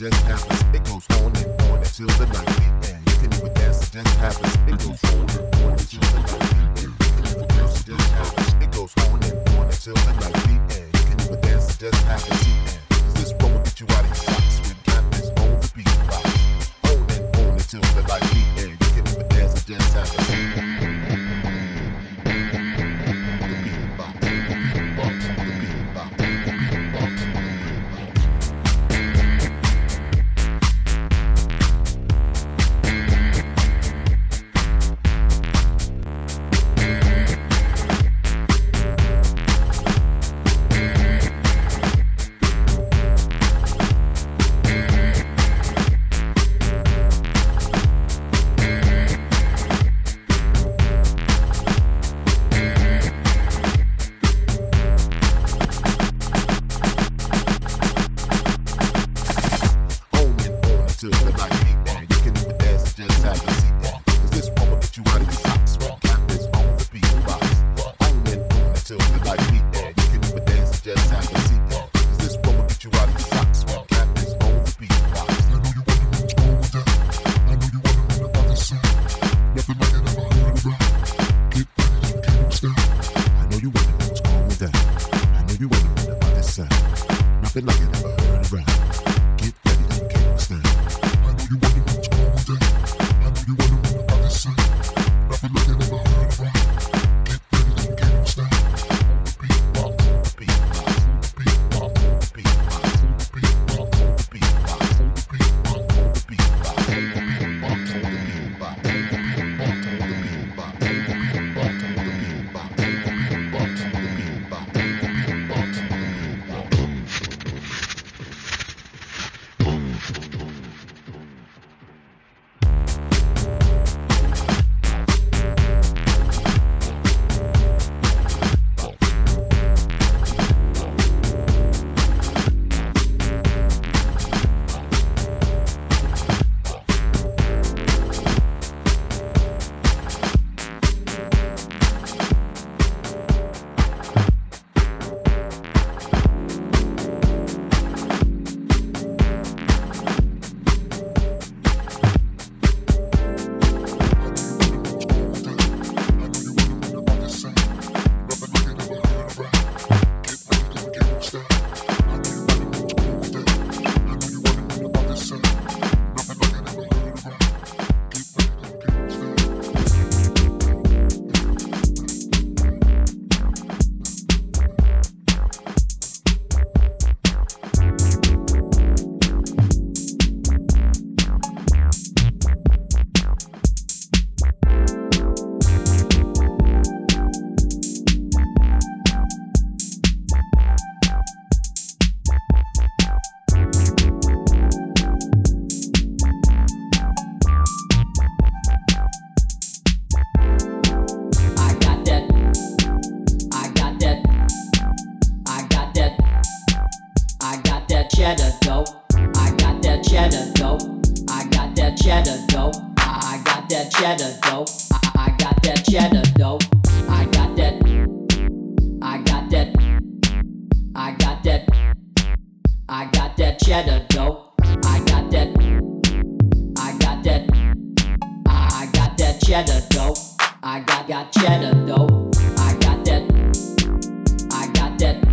just happens. It goes on and on until the night. And you can even dance, just happens. It goes on and on until the can dance, just happens. It goes on and on until the night. Can dance, just happens. Cause this one will get you out of cheddar dough, I got that cheddar dough. I got that cheddar dough. I got that cheddar though. I got that. I got that. I got that. I got that cheddar though. I got that. I got that. I got that cheddar dough. I got got cheddar dough. I got that. I got that.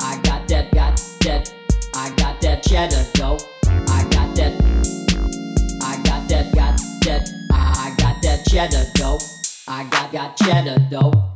I got that. Got that. I got that cheddar dough. cheddar dough. I got got cheddar dough.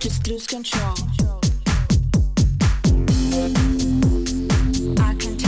just lose control. I can't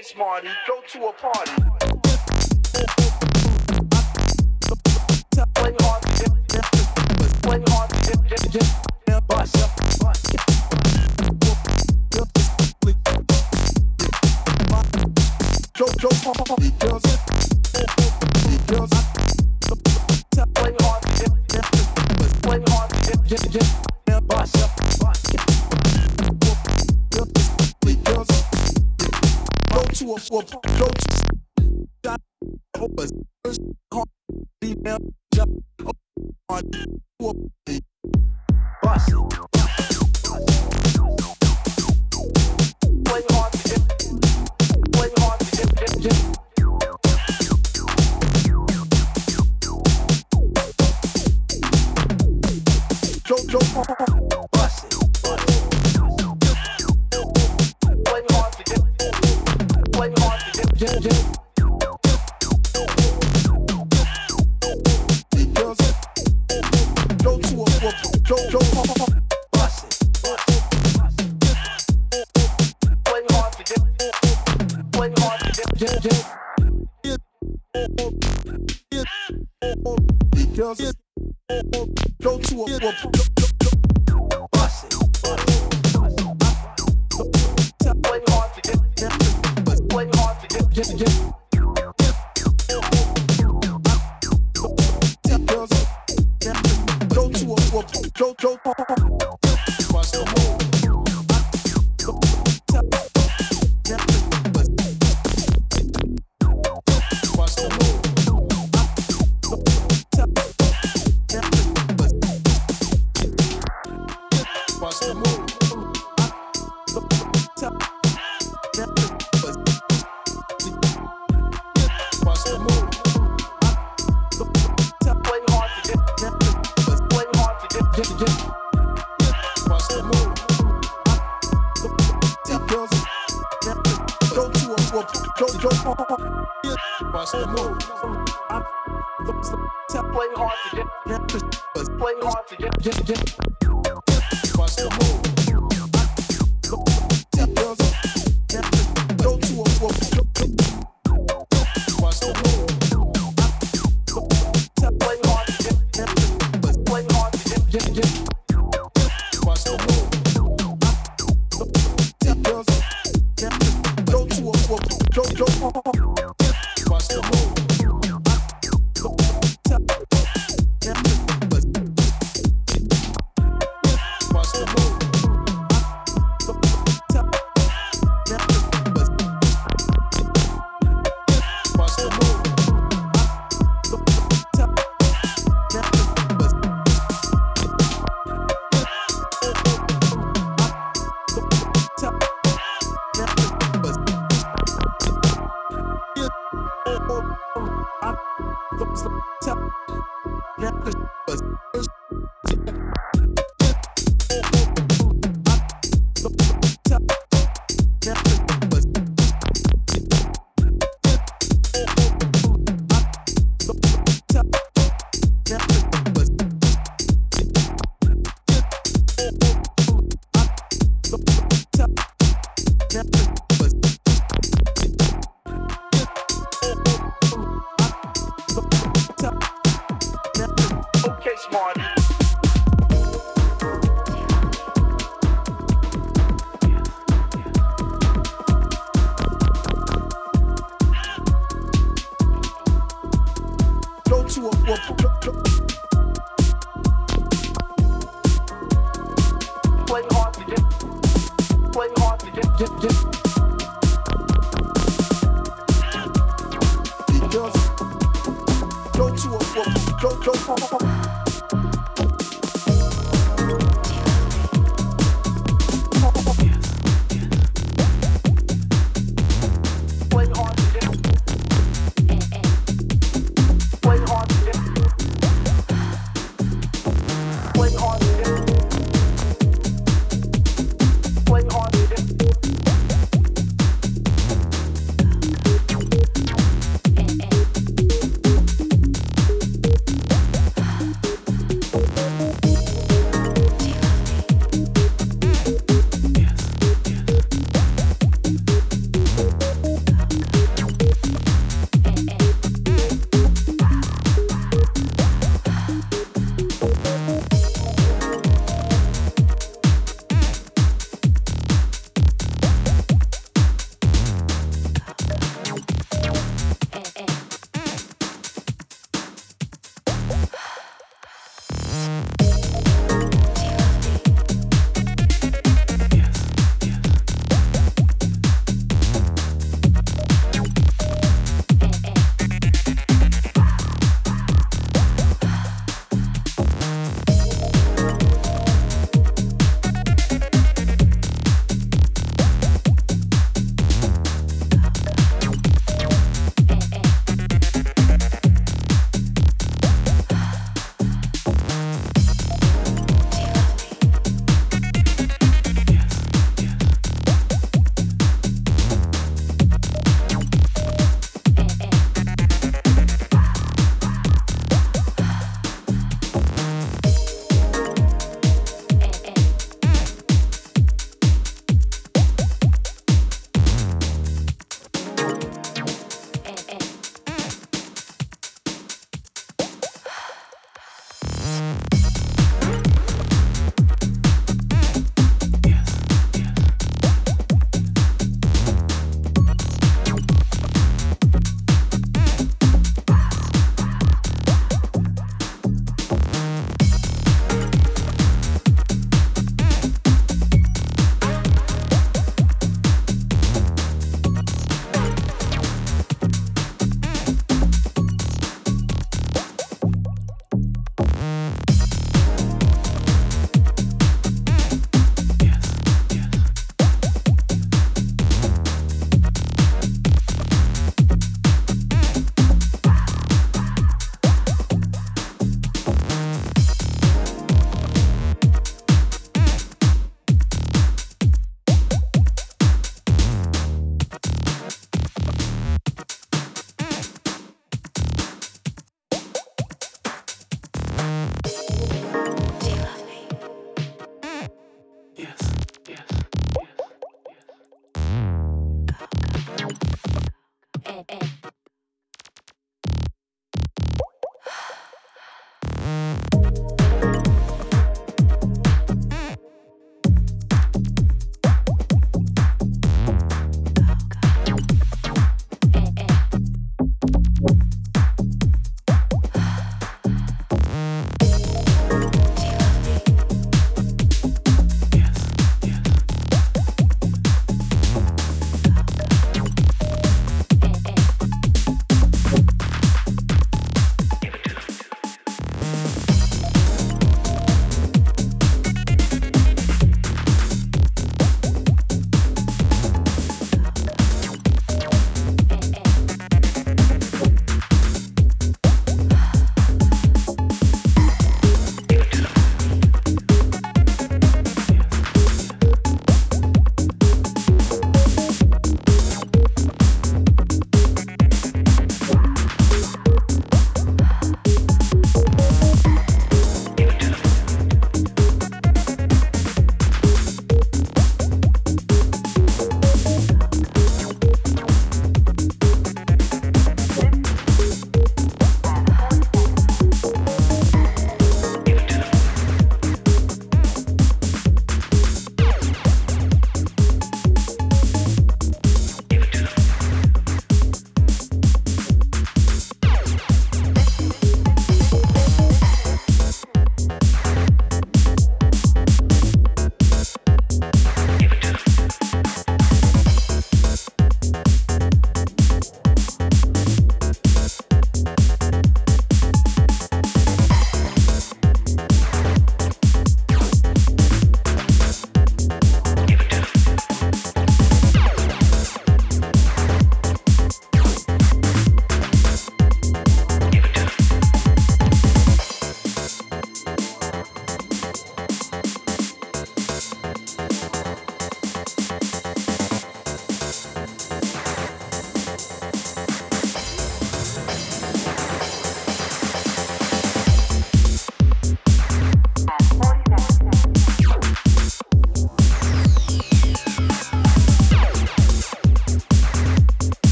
Okay, Smarty, go to a party. Play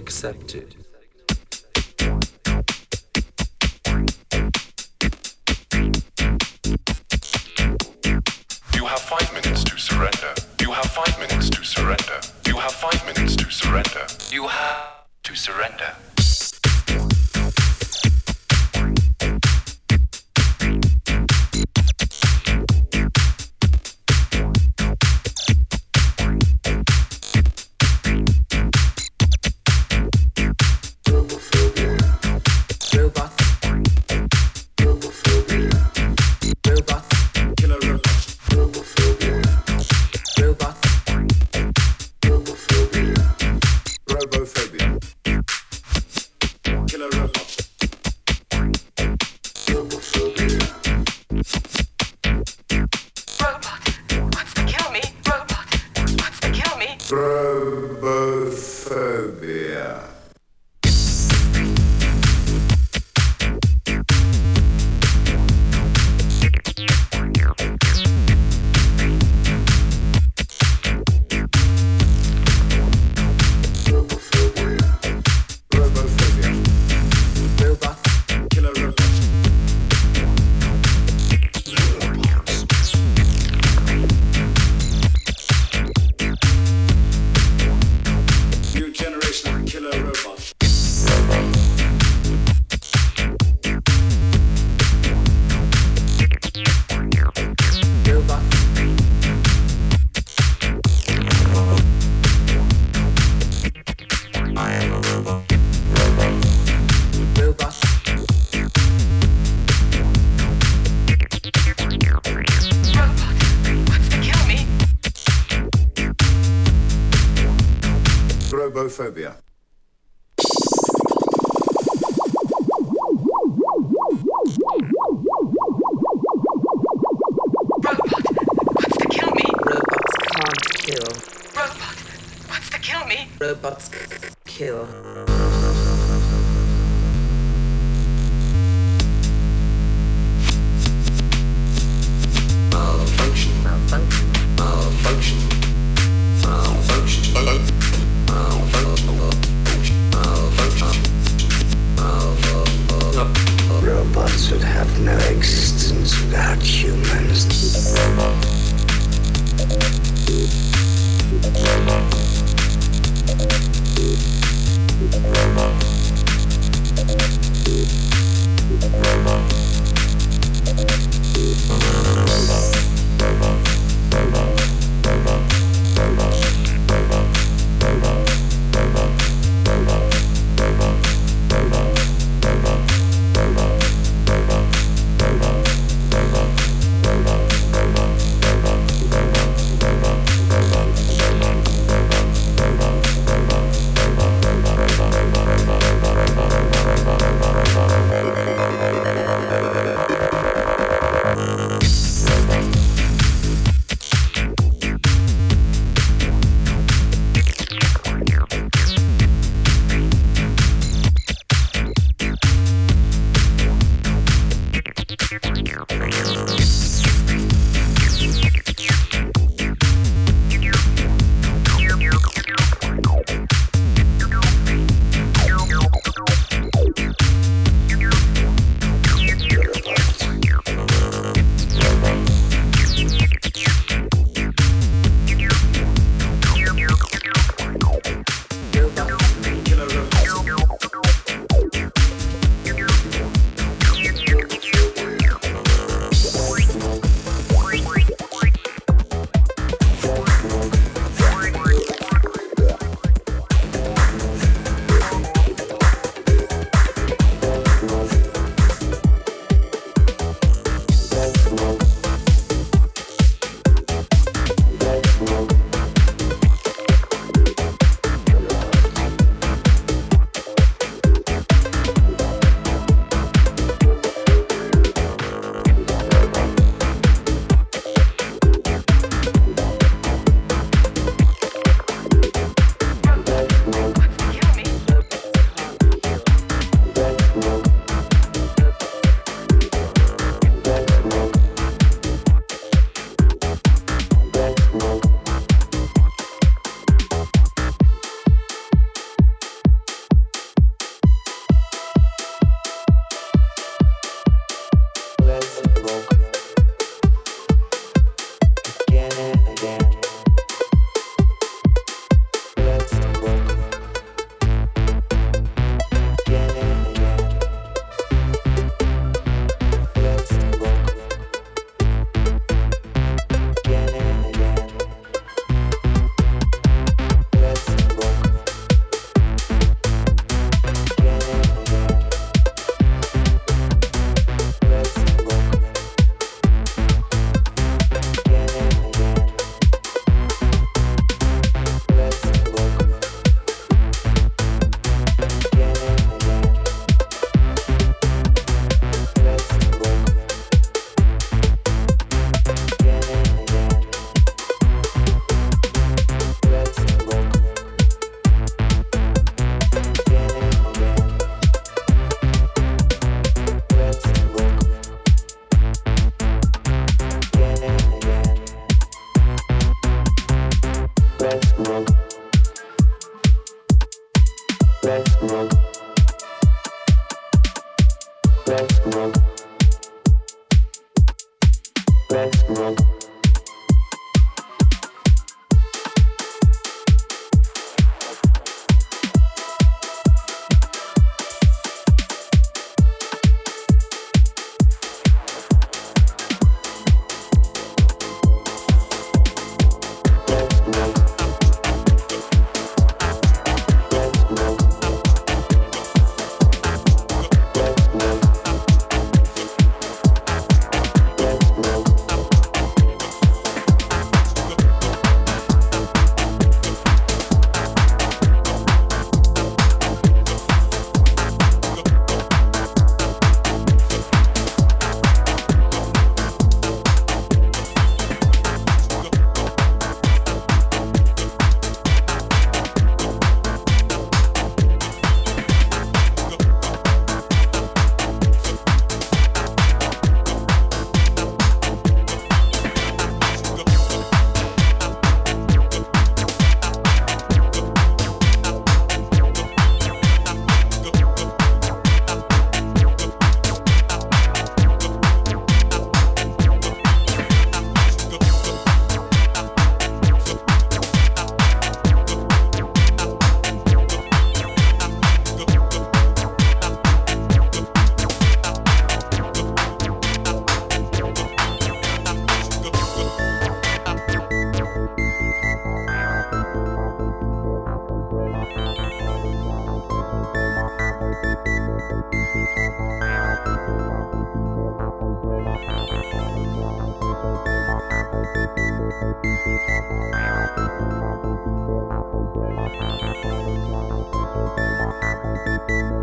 accepted.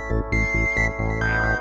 Música